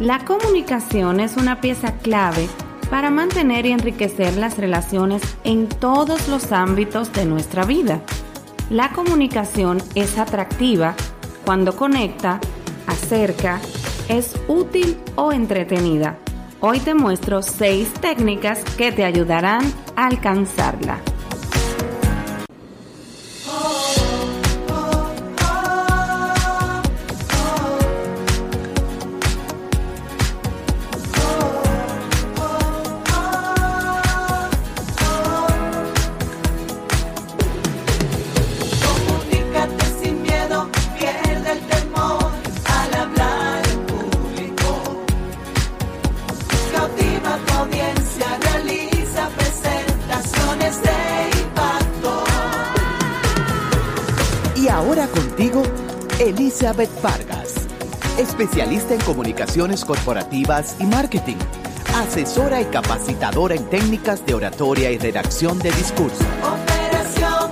La comunicación es una pieza clave para mantener y enriquecer las relaciones en todos los ámbitos de nuestra vida. La comunicación es atractiva cuando conecta, acerca, es útil o entretenida. Hoy te muestro seis técnicas que te ayudarán a alcanzarla. Elizabeth Vargas, especialista en comunicaciones corporativas y marketing, asesora y capacitadora en técnicas de oratoria y redacción de discurso. Operación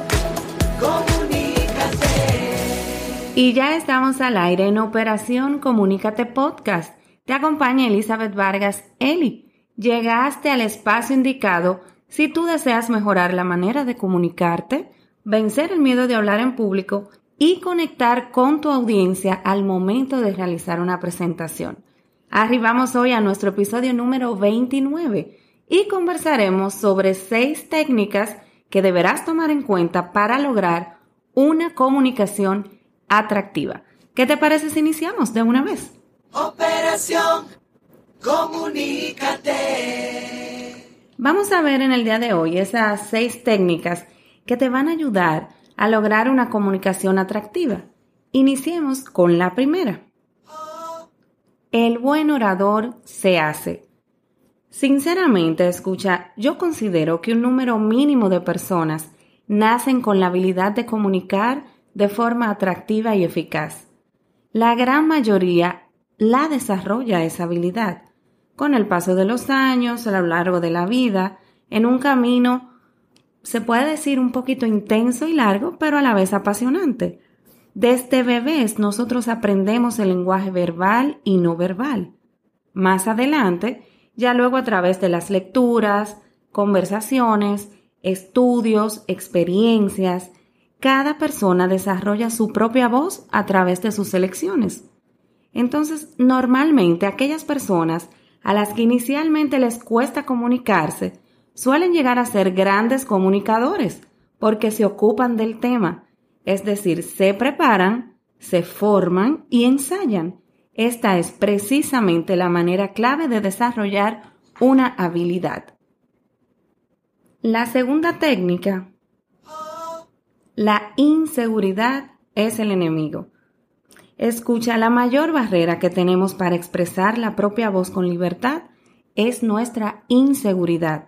Comunícate. Y ya estamos al aire en Operación Comunícate Podcast. Te acompaña Elizabeth Vargas Eli. Llegaste al espacio indicado si tú deseas mejorar la manera de comunicarte, vencer el miedo de hablar en público y conectar con tu audiencia al momento de realizar una presentación. Arribamos hoy a nuestro episodio número 29 y conversaremos sobre seis técnicas que deberás tomar en cuenta para lograr una comunicación atractiva. ¿Qué te parece si iniciamos de una vez? Operación Comunícate. Vamos a ver en el día de hoy esas seis técnicas que te van a ayudar a lograr una comunicación atractiva. Iniciemos con la primera. El buen orador se hace. Sinceramente, escucha, yo considero que un número mínimo de personas nacen con la habilidad de comunicar de forma atractiva y eficaz. La gran mayoría la desarrolla esa habilidad con el paso de los años, a lo largo de la vida, en un camino se puede decir un poquito intenso y largo, pero a la vez apasionante. Desde bebés nosotros aprendemos el lenguaje verbal y no verbal. Más adelante, ya luego a través de las lecturas, conversaciones, estudios, experiencias, cada persona desarrolla su propia voz a través de sus elecciones. Entonces, normalmente aquellas personas a las que inicialmente les cuesta comunicarse suelen llegar a ser grandes comunicadores porque se ocupan del tema, es decir, se preparan, se forman y ensayan. Esta es precisamente la manera clave de desarrollar una habilidad. La segunda técnica, la inseguridad es el enemigo. Escucha, la mayor barrera que tenemos para expresar la propia voz con libertad es nuestra inseguridad.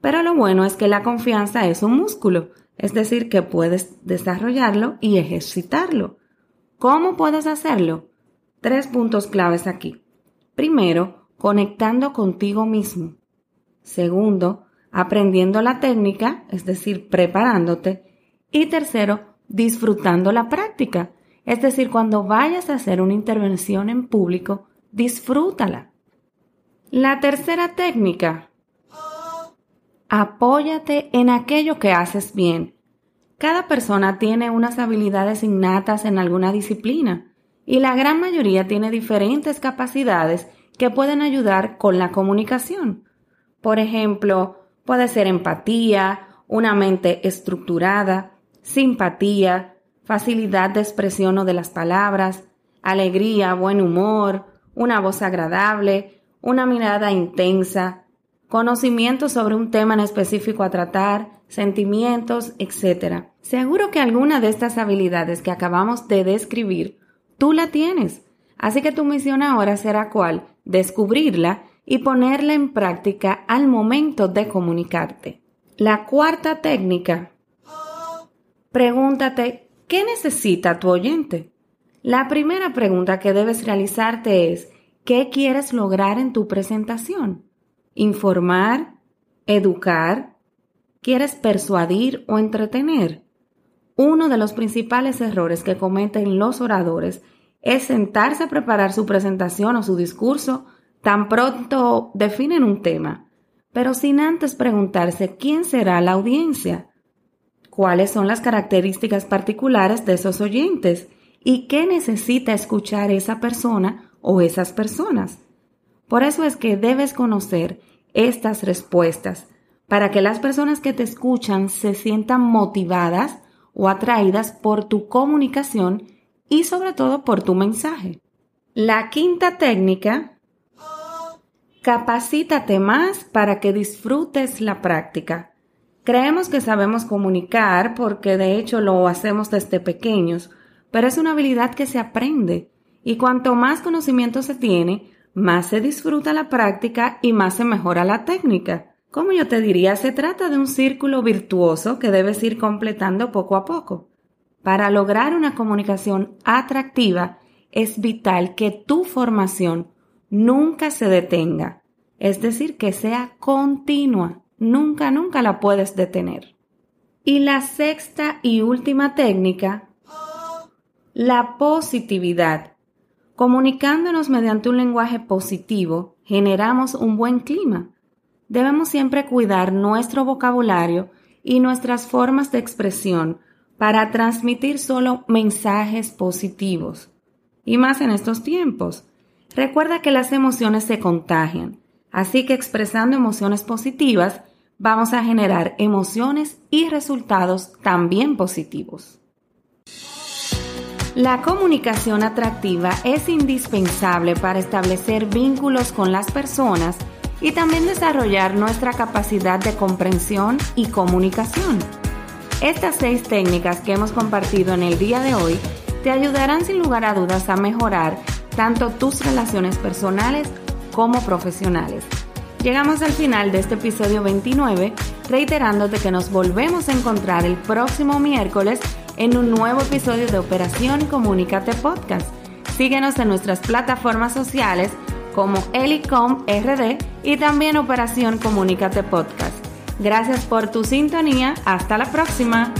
Pero lo bueno es que la confianza es un músculo, es decir, que puedes desarrollarlo y ejercitarlo. ¿Cómo puedes hacerlo? Tres puntos claves aquí. Primero, conectando contigo mismo. Segundo, aprendiendo la técnica, es decir, preparándote. Y tercero, disfrutando la práctica, es decir, cuando vayas a hacer una intervención en público, disfrútala. La tercera técnica Apóyate en aquello que haces bien. Cada persona tiene unas habilidades innatas en alguna disciplina y la gran mayoría tiene diferentes capacidades que pueden ayudar con la comunicación. Por ejemplo, puede ser empatía, una mente estructurada, simpatía, facilidad de expresión o de las palabras, alegría, buen humor, una voz agradable, una mirada intensa, conocimiento sobre un tema en específico a tratar, sentimientos, etc. Seguro que alguna de estas habilidades que acabamos de describir, tú la tienes. Así que tu misión ahora será cuál? Descubrirla y ponerla en práctica al momento de comunicarte. La cuarta técnica. Pregúntate, ¿qué necesita tu oyente? La primera pregunta que debes realizarte es, ¿qué quieres lograr en tu presentación? Informar, educar, quieres persuadir o entretener. Uno de los principales errores que cometen los oradores es sentarse a preparar su presentación o su discurso tan pronto definen un tema, pero sin antes preguntarse quién será la audiencia, cuáles son las características particulares de esos oyentes y qué necesita escuchar esa persona o esas personas. Por eso es que debes conocer estas respuestas para que las personas que te escuchan se sientan motivadas o atraídas por tu comunicación y sobre todo por tu mensaje. La quinta técnica, capacítate más para que disfrutes la práctica. Creemos que sabemos comunicar porque de hecho lo hacemos desde pequeños, pero es una habilidad que se aprende y cuanto más conocimiento se tiene, más se disfruta la práctica y más se mejora la técnica. Como yo te diría, se trata de un círculo virtuoso que debes ir completando poco a poco. Para lograr una comunicación atractiva, es vital que tu formación nunca se detenga, es decir, que sea continua, nunca, nunca la puedes detener. Y la sexta y última técnica, la positividad. Comunicándonos mediante un lenguaje positivo, generamos un buen clima. Debemos siempre cuidar nuestro vocabulario y nuestras formas de expresión para transmitir solo mensajes positivos. Y más en estos tiempos. Recuerda que las emociones se contagian, así que expresando emociones positivas vamos a generar emociones y resultados también positivos. La comunicación atractiva es indispensable para establecer vínculos con las personas y también desarrollar nuestra capacidad de comprensión y comunicación. Estas seis técnicas que hemos compartido en el día de hoy te ayudarán sin lugar a dudas a mejorar tanto tus relaciones personales como profesionales. Llegamos al final de este episodio 29, reiterándote que nos volvemos a encontrar el próximo miércoles en un nuevo episodio de Operación Comunícate Podcast. Síguenos en nuestras plataformas sociales como Elicom RD y también Operación Comunícate Podcast. Gracias por tu sintonía. Hasta la próxima.